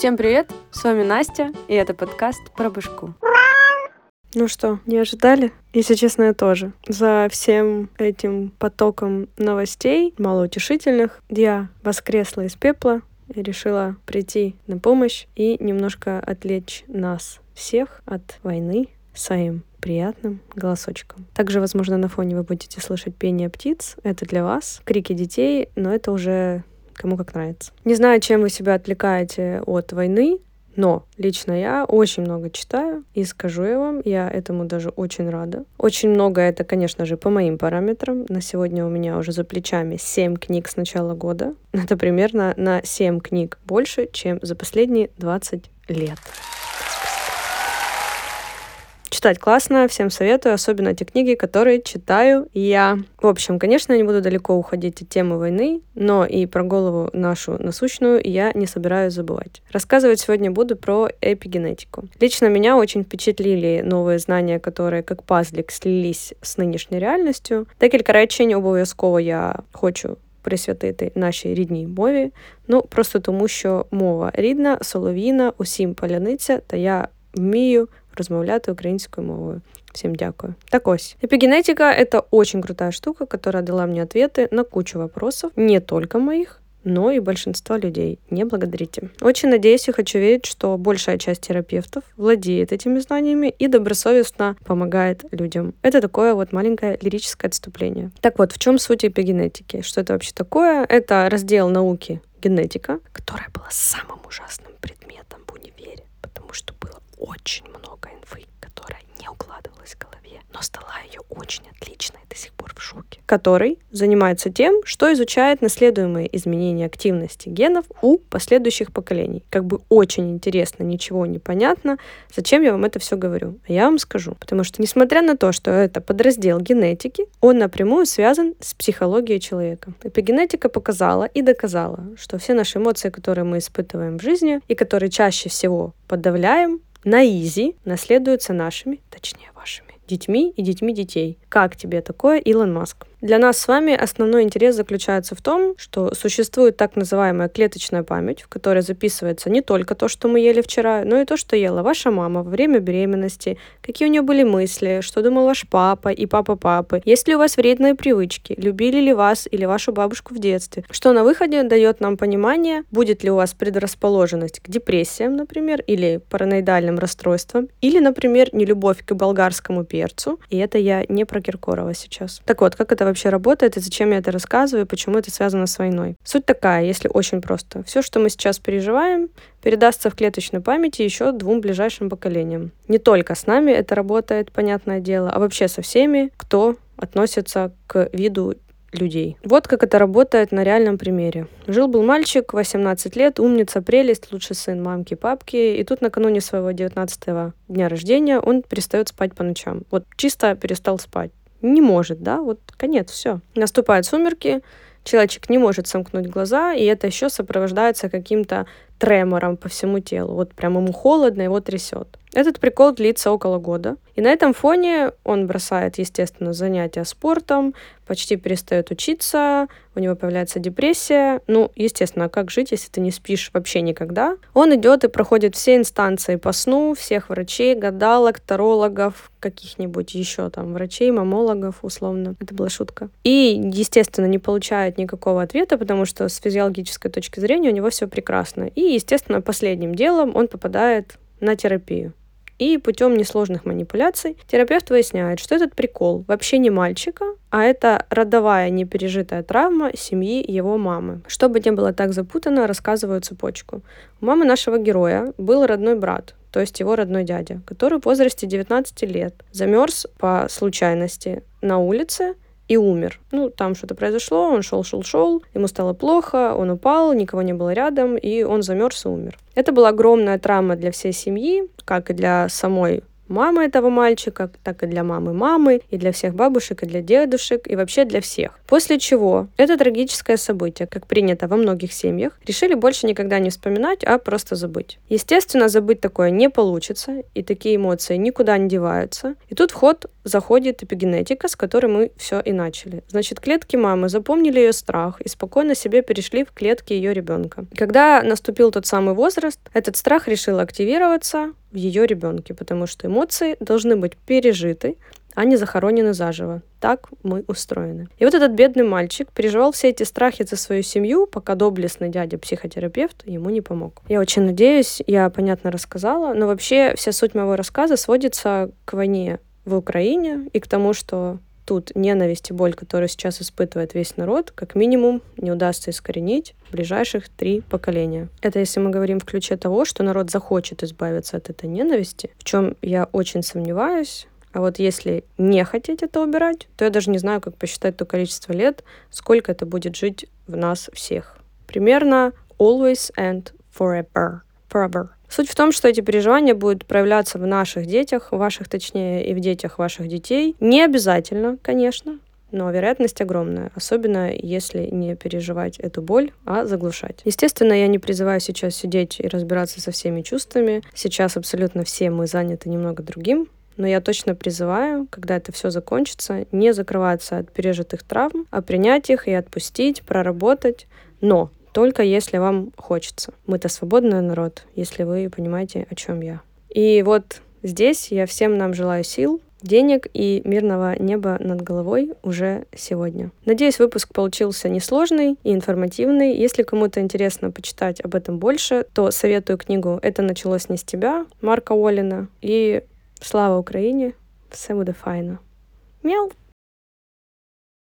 Всем привет, с вами Настя, и это подкаст про башку. Ну что, не ожидали? Если честно, я тоже. За всем этим потоком новостей, малоутешительных, я воскресла из пепла и решила прийти на помощь и немножко отвлечь нас всех от войны своим приятным голосочком. Также, возможно, на фоне вы будете слышать пение птиц. Это для вас. Крики детей, но это уже кому как нравится. Не знаю, чем вы себя отвлекаете от войны, но лично я очень много читаю, и скажу я вам, я этому даже очень рада. Очень много это, конечно же, по моим параметрам. На сегодня у меня уже за плечами 7 книг с начала года. Это примерно на 7 книг больше, чем за последние 20 лет. Читать классно, всем советую, особенно те книги, которые читаю я. В общем, конечно, я не буду далеко уходить от темы войны, но и про голову нашу насущную я не собираюсь забывать. Рассказывать сегодня буду про эпигенетику. Лично меня очень впечатлили новые знания, которые как пазлик слились с нынешней реальностью. Декілька речень обов'язково я хочу присвятити нашій рідній мові. Ну просто тому, що мова рідна, солов'їна, усім паляниця, та я вмію розмовляти українською мовою. Всем дякую. Так ось. Эпигенетика — это очень крутая штука, которая дала мне ответы на кучу вопросов, не только моих, но и большинства людей. Не благодарите. Очень надеюсь и хочу верить, что большая часть терапевтов владеет этими знаниями и добросовестно помогает людям. Это такое вот маленькое лирическое отступление. Так вот, в чем суть эпигенетики? Что это вообще такое? Это раздел науки генетика, которая была самым ужасным предметом в универе, потому что было очень много инфы, которая не укладывалась в голове, но стала ее очень отличной до сих пор в шоке. Который занимается тем, что изучает наследуемые изменения активности генов у последующих поколений. Как бы очень интересно, ничего не понятно. Зачем я вам это все говорю? А я вам скажу. Потому что, несмотря на то, что это подраздел генетики, он напрямую связан с психологией человека. Эпигенетика показала и доказала, что все наши эмоции, которые мы испытываем в жизни и которые чаще всего подавляем, на изи наследуются нашими, точнее вашими, детьми и детьми детей. Как тебе такое, Илон Маск? Для нас с вами основной интерес заключается в том, что существует так называемая клеточная память, в которой записывается не только то, что мы ели вчера, но и то, что ела ваша мама во время беременности, какие у нее были мысли, что думал ваш папа и папа папы, есть ли у вас вредные привычки, любили ли вас или вашу бабушку в детстве, что на выходе дает нам понимание, будет ли у вас предрасположенность к депрессиям, например, или параноидальным расстройствам, или, например, нелюбовь к болгарскому перцу, и это я не про Киркорова сейчас. Так вот, как это вообще работает и зачем я это рассказываю, почему это связано с войной. Суть такая, если очень просто. Все, что мы сейчас переживаем, передастся в клеточной памяти еще двум ближайшим поколениям. Не только с нами это работает, понятное дело, а вообще со всеми, кто относится к виду людей. Вот как это работает на реальном примере. Жил-был мальчик, 18 лет, умница, прелесть, лучший сын мамки, папки, и тут накануне своего 19 дня рождения он перестает спать по ночам. Вот чисто перестал спать не может, да, вот конец, все. Наступают сумерки, человечек не может сомкнуть глаза, и это еще сопровождается каким-то тремором по всему телу. Вот прям ему холодно, его трясет. Этот прикол длится около года. И на этом фоне он бросает, естественно, занятия спортом, почти перестает учиться, у него появляется депрессия. Ну, естественно, а как жить, если ты не спишь вообще никогда? Он идет и проходит все инстанции по сну, всех врачей, гадалок, тарологов, каких-нибудь еще там врачей, мамологов, условно. Это была шутка. И, естественно, не получает никакого ответа, потому что с физиологической точки зрения у него все прекрасно. И, естественно, последним делом он попадает на терапию. И путем несложных манипуляций терапевт выясняет, что этот прикол вообще не мальчика, а это родовая непережитая травма семьи его мамы. Чтобы не было так запутано, рассказываю цепочку. У мамы нашего героя был родной брат, то есть его родной дядя, который в возрасте 19 лет замерз по случайности на улице и умер. Ну, там что-то произошло, он шел, шел, шел, ему стало плохо, он упал, никого не было рядом, и он замерз и умер. Это была огромная травма для всей семьи, как и для самой мамы этого мальчика, так и для мамы мамы, и для всех бабушек, и для дедушек, и вообще для всех. После чего это трагическое событие, как принято во многих семьях, решили больше никогда не вспоминать, а просто забыть. Естественно, забыть такое не получится, и такие эмоции никуда не деваются. И тут в ход заходит эпигенетика, с которой мы все и начали. Значит, клетки мамы запомнили ее страх и спокойно себе перешли в клетки ее ребенка. Когда наступил тот самый возраст, этот страх решил активироваться в ее ребенке, потому что эмоции должны быть пережиты, а не захоронены заживо. Так мы устроены. И вот этот бедный мальчик переживал все эти страхи за свою семью, пока доблестный дядя-психотерапевт ему не помог. Я очень надеюсь, я понятно рассказала, но вообще вся суть моего рассказа сводится к войне в Украине и к тому, что тут ненависть и боль, которую сейчас испытывает весь народ, как минимум не удастся искоренить в ближайших три поколения. Это если мы говорим в ключе того, что народ захочет избавиться от этой ненависти, в чем я очень сомневаюсь. А вот если не хотеть это убирать, то я даже не знаю, как посчитать то количество лет, сколько это будет жить в нас всех. Примерно always and forever. forever. Суть в том, что эти переживания будут проявляться в наших детях, ваших точнее, и в детях ваших детей. Не обязательно, конечно, но вероятность огромная, особенно если не переживать эту боль, а заглушать. Естественно, я не призываю сейчас сидеть и разбираться со всеми чувствами. Сейчас абсолютно все мы заняты немного другим, но я точно призываю, когда это все закончится, не закрываться от пережитых травм, а принять их и отпустить, проработать. Но только если вам хочется. Мы-то свободный народ, если вы понимаете, о чем я. И вот здесь я всем нам желаю сил, денег и мирного неба над головой уже сегодня. Надеюсь, выпуск получился несложный и информативный. Если кому-то интересно почитать об этом больше, то советую книгу «Это началось не с тебя» Марка Уоллина и «Слава Украине! Все буде файно!» Мяу!